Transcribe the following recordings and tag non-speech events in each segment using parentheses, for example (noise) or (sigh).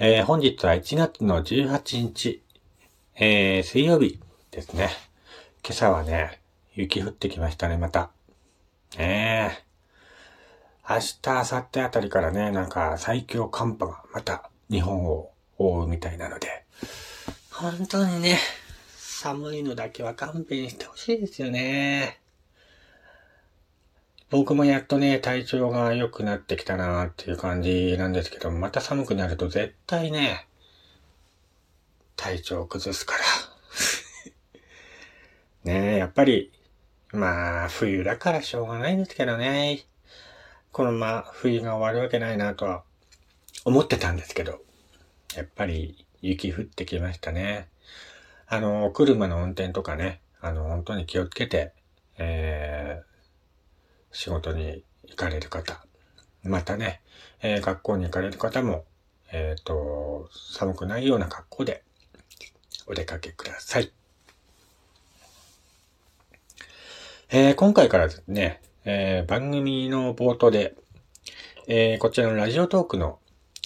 えー、本日は1月の18日、えー、水曜日ですね。今朝はね、雪降ってきましたね、また。ねえ。明日、明後日あたりからね、なんか最強寒波がまた日本を覆うみたいなので、本当にね、寒いのだけは勘弁してほしいですよね。僕もやっとね、体調が良くなってきたなっていう感じなんですけど、また寒くなると絶対ね、体調を崩すから。(laughs) ねえ、やっぱり、まあ、冬だからしょうがないんですけどね。このまま冬が終わるわけないなとは思ってたんですけど、やっぱり雪降ってきましたね。あの、車の運転とかね、あの、本当に気をつけて、え、仕事に行かれる方、またね、えー、学校に行かれる方も、えっ、ー、と、寒くないような格好でお出かけください。えー、今回からですね、えー、番組の冒頭で、えー、こちらのラジオトークの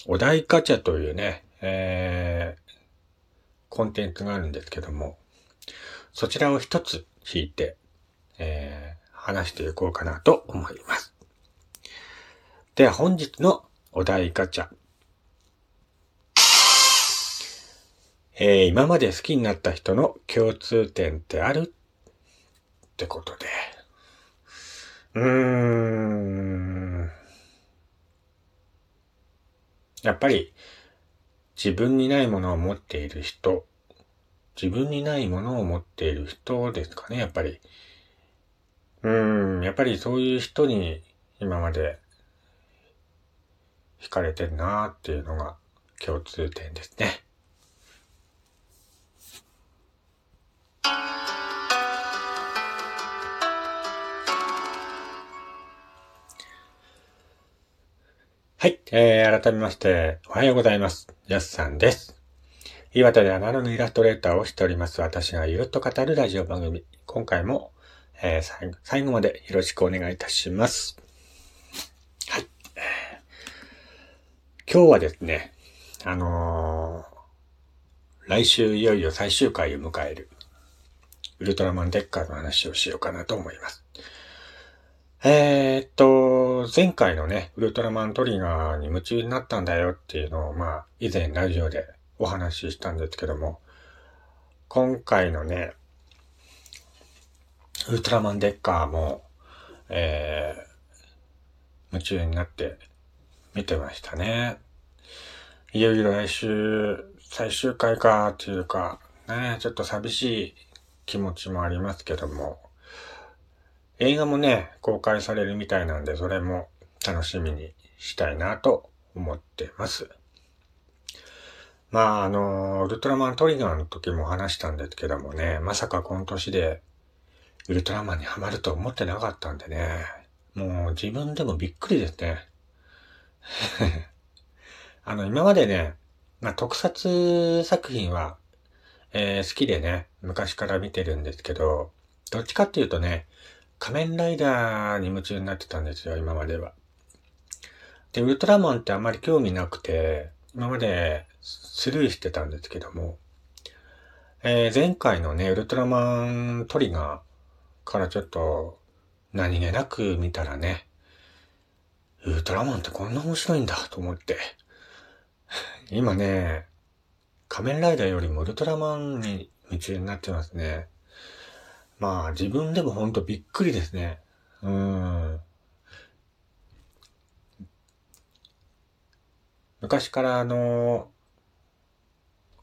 お題ガチャというね、えー、コンテンツがあるんですけども、そちらを一つ引いて、え、話していこうかなと思います。では本日のお題ガチャ。えー、今まで好きになった人の共通点ってある？ってことで。うーん。やっぱり、自分にないものを持っている人、自分にないものを持っている人ですかね、やっぱり。うん、やっぱりそういう人に今まで惹かれてるなーっていうのが共通点ですね。はい、えー、改めまして、おはようございます。やすさんです。岩手でアナログイラストレーターをしております。私がゆるっと語るラジオ番組。今回も、えー、最後までよろしくお願いいたします。はい。今日はですね、あのー、来週いよいよ最終回を迎える、ウルトラマンデッカーの話をしようかなと思います。えー、っと、前回のね、ウルトラマントリガーに夢中になったんだよっていうのを、まあ、以前ラジオでお話ししたんですけども、今回のね、ウルトラマンデッカーも、えー、夢中になって見てましたね。いよいよ来週、最終回かっていうか、ね、ちょっと寂しい気持ちもありますけども、映画もね、公開されるみたいなんで、それも楽しみにしたいなと思ってます。まあ、あの、ウルトラマントリガーの時も話したんですけどもね、まさか今年でウルトラマンにハマると思ってなかったんでね、もう自分でもびっくりですね。(laughs) あの、今までね、まあ、特撮作品は、えー、好きでね、昔から見てるんですけど、どっちかっていうとね、仮面ライダーに夢中になってたんですよ、今までは。で、ウルトラマンってあんまり興味なくて、今までスルーしてたんですけども、えー、前回のね、ウルトラマントリガーからちょっと何気なく見たらね、ウルトラマンってこんな面白いんだと思って、今ね、仮面ライダーよりもウルトラマンに夢中になってますね。まあ自分でもほんとびっくりですね。うん。昔からあの、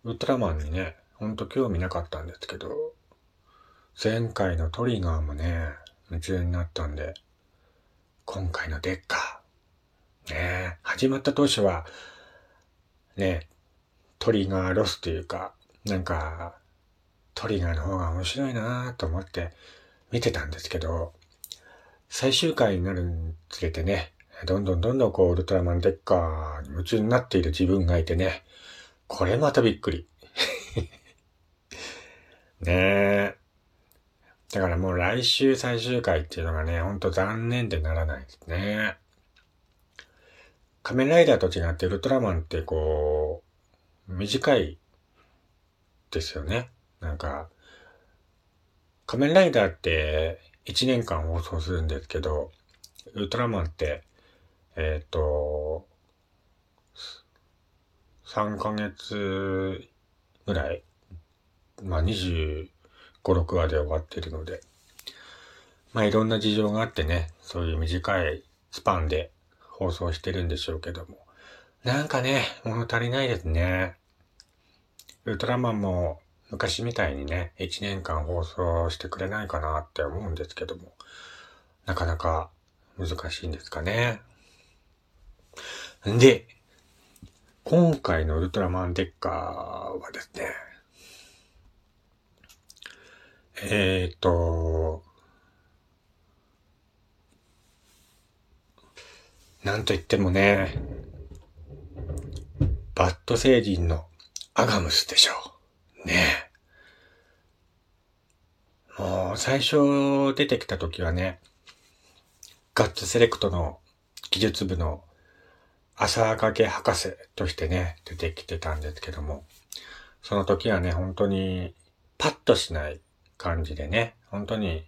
ウルトラマンにね、ほんと興味なかったんですけど、前回のトリガーもね、夢中になったんで、今回のデッカー。ね始まった当初は、ね、トリガーロスというか、なんか、トリガーの方が面白いなと思って見てたんですけど、最終回になるにつれてね、どんどんどんどんこう、ウルトラマンデッカーに夢中になっている自分がいてね、これまたびっくり。(laughs) ねえ。だからもう来週最終回っていうのがね、ほんと残念でならないですね。仮面ライダーと違ってウルトラマンってこう短いですよね。なんか、仮面ライダーって1年間放送するんですけど、ウルトラマンって、えっ、ー、と、3ヶ月ぐらい、まあ20 5、6話で終わってるので、まあいろんな事情があってね、そういう短いスパンで放送してるんでしょうけども、なんかね、物足りないですね。ウルトラマンも昔みたいにね、1年間放送してくれないかなって思うんですけども、なかなか難しいんですかね。んで、今回のウルトラマンデッカーはですね、えっ、ー、と、なんと言ってもね、バッド星人のアガムスでしょう。ねえもう最初出てきた時はね、ガッツセレクトの技術部の朝掛け博士としてね、出てきてたんですけども、その時はね、本当にパッとしない感じでね、本当に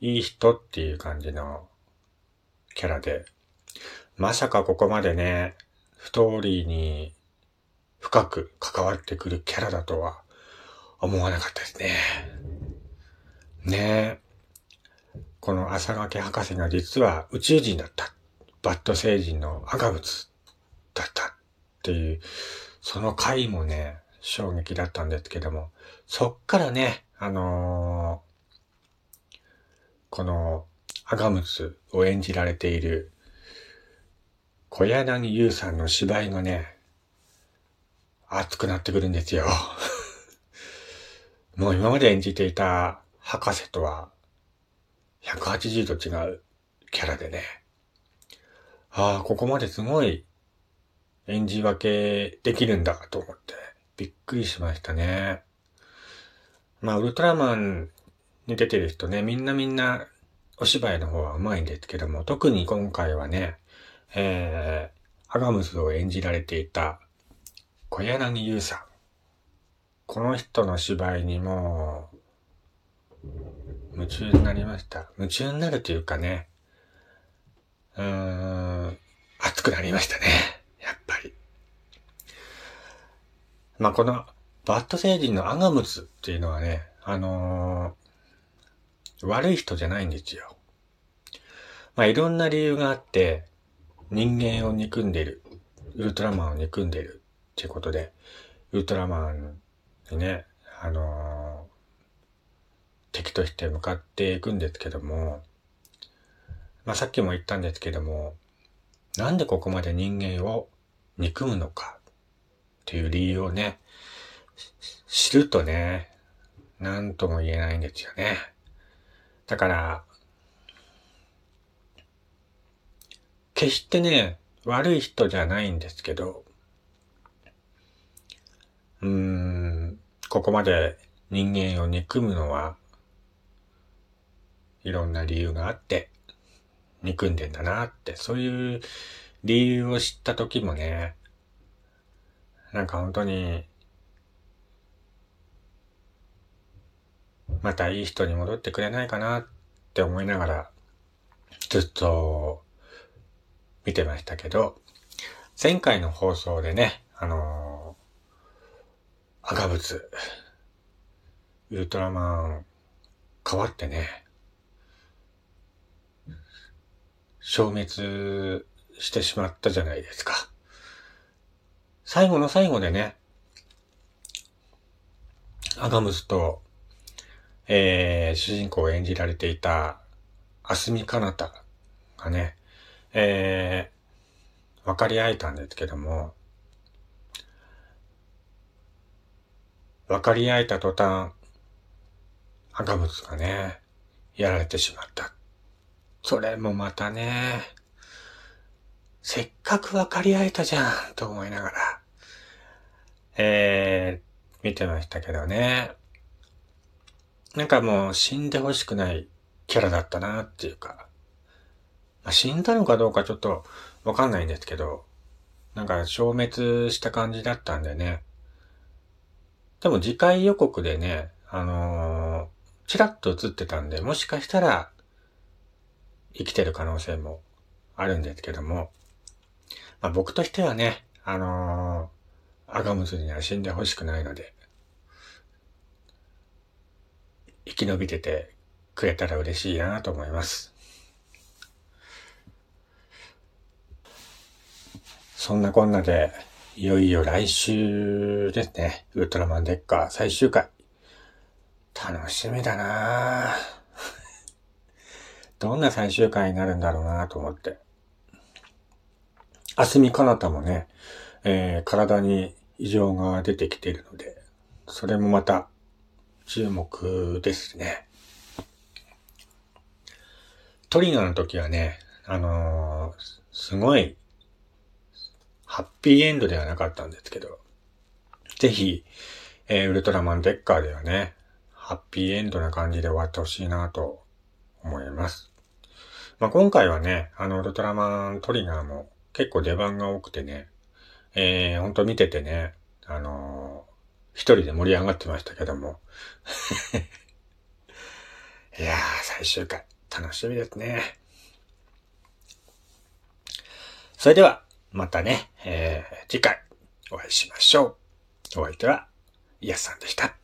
いい人っていう感じのキャラで、まさかここまでね、ストーリーに深く関わってくるキャラだとは思わなかったですね。ねえ。この朝掛博士が実は宇宙人だった。バッド星人の赤物だったっていう、その回もね、衝撃だったんですけども、そっからね、あのー、この赤ムスを演じられている小柳優さんの芝居がね、熱くなってくるんですよ。(laughs) もう今まで演じていた博士とは180度違うキャラでね。ああ、ここまですごい演じ分けできるんだと思ってびっくりしましたね。まあ、ウルトラマンに出てる人ね、みんなみんなお芝居の方は上手いんですけども、特に今回はね、えー、アガムスを演じられていた小柳優さん。この人の芝居にも夢中になりました。夢中になるというかね、うーん、熱くなりましたね。やっぱり。まあ、このバッド星人のアガムスっていうのはね、あのー、悪い人じゃないんですよ。まあ、いろんな理由があって、人間を憎んでいる。ウルトラマンを憎んでいる。っていうことで、ウルトラマンにね、あのー、敵として向かっていくんですけども、まあ、さっきも言ったんですけども、なんでここまで人間を憎むのかっていう理由をね、知るとね、なんとも言えないんですよね。だから、決してね、悪い人じゃないんですけど、うーん、ここまで人間を憎むのは、いろんな理由があって、憎んでんだなって、そういう理由を知った時もね、なんか本当に、またいい人に戻ってくれないかなって思いながら、ずっと見てましたけど、前回の放送でね、あのー、赤物、ウルトラマン、変わってね、消滅してしまったじゃないですか。最後の最後でね、アガムスと、えー、主人公を演じられていた、アスミカナタがね、えー、分かり合えたんですけども、分かり合えた途端、赤物がね、やられてしまった。それもまたね、せっかく分かり合えたじゃん、と思いながら、えー、見てましたけどね。なんかもう死んでほしくないキャラだったなっていうか、まあ、死んだのかどうかちょっとわかんないんですけど、なんか消滅した感じだったんでね。でも次回予告でね、あのー、チラッと映ってたんで、もしかしたら生きてる可能性もあるんですけども、まあ、僕としてはね、あのー、アガムズには死んでほしくないので、生き延びててくれたら嬉しいなと思います。そんなこんなで、いよいよ来週ですね。ウルトラマンデッカー最終回。楽しみだな (laughs) どんな最終回になるんだろうなと思って。あすみかなたもね、えー、体に異常が出てきているので、それもまた注目ですね。トリガーの時はね、あのー、すごい、ハッピーエンドではなかったんですけど、ぜひ、えー、ウルトラマンデッカーではね、ハッピーエンドな感じで終わってほしいなと思います。まあ、今回はね、あの、ウルトラマントリガーも結構出番が多くてね、えー、ほんと見ててね、あの、一人で盛り上がってましたけども。(laughs) いやー、最終回、楽しみですね。それでは、またね、えー、次回お会いしましょう。お相手は、イヤさんでした。